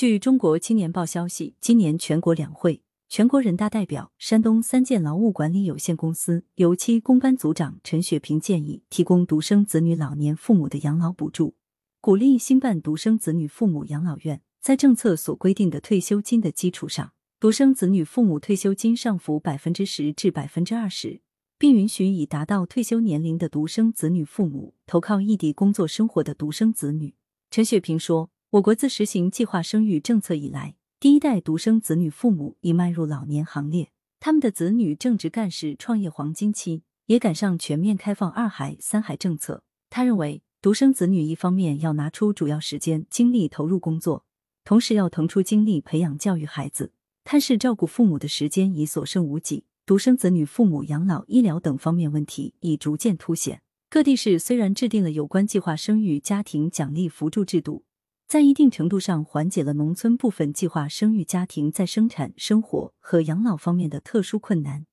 据中国青年报消息，今年全国两会、全国人大代表、山东三建劳务管理有限公司油漆工班组长陈雪萍建议提供独生子女老年父母的养老补助，鼓励兴办独生子女父母养老院，在政策所规定的退休金的基础上，独生子女父母退休金上浮百分之十至百分之二十。并允许已达到退休年龄的独生子女父母投靠异地工作生活的独生子女。陈雪萍说：“我国自实行计划生育政策以来，第一代独生子女父母已迈入老年行列，他们的子女正值干事创业黄金期，也赶上全面开放二孩、三孩政策。”他认为，独生子女一方面要拿出主要时间精力投入工作，同时要腾出精力培养教育孩子，探视照顾父母的时间已所剩无几。独生子女父母养老、医疗等方面问题已逐渐凸显。各地市虽然制定了有关计划生育家庭奖励扶助制度，在一定程度上缓解了农村部分计划生育家庭在生产、生活和养老方面的特殊困难。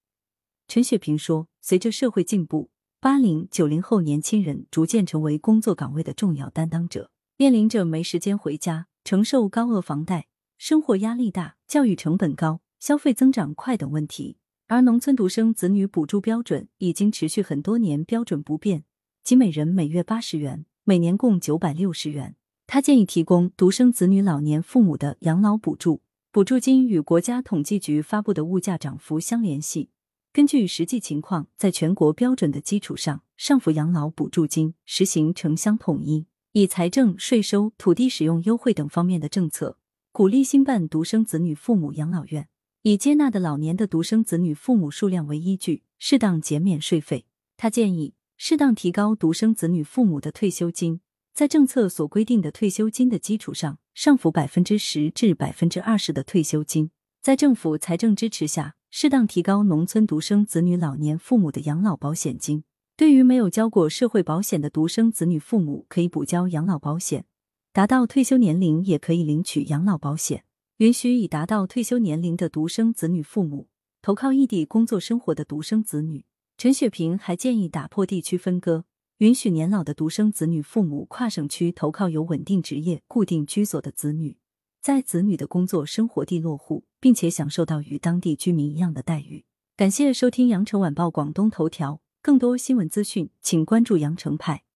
陈雪萍说：“随着社会进步，八零、九零后年轻人逐渐成为工作岗位的重要担当者，面临着没时间回家、承受高额房贷、生活压力大、教育成本高、消费增长快等问题。”而农村独生子女补助标准已经持续很多年，标准不变，即每人每月八十元，每年共九百六十元。他建议提供独生子女老年父母的养老补助，补助金与国家统计局发布的物价涨幅相联系，根据实际情况，在全国标准的基础上，上浮养老补助金实行城乡统一，以财政、税收、土地使用优惠等方面的政策，鼓励兴办独生子女父母养老院。以接纳的老年的独生子女父母数量为依据，适当减免税费。他建议适当提高独生子女父母的退休金，在政策所规定的退休金的基础上，上浮百分之十至百分之二十的退休金。在政府财政支持下，适当提高农村独生子女老年父母的养老保险金。对于没有交过社会保险的独生子女父母，可以补交养老保险，达到退休年龄也可以领取养老保险。允许已达到退休年龄的独生子女父母投靠异地工作生活的独生子女。陈雪萍还建议打破地区分割，允许年老的独生子女父母跨省区投靠有稳定职业、固定居所的子女，在子女的工作生活地落户，并且享受到与当地居民一样的待遇。感谢收听羊城晚报广东头条，更多新闻资讯，请关注羊城派。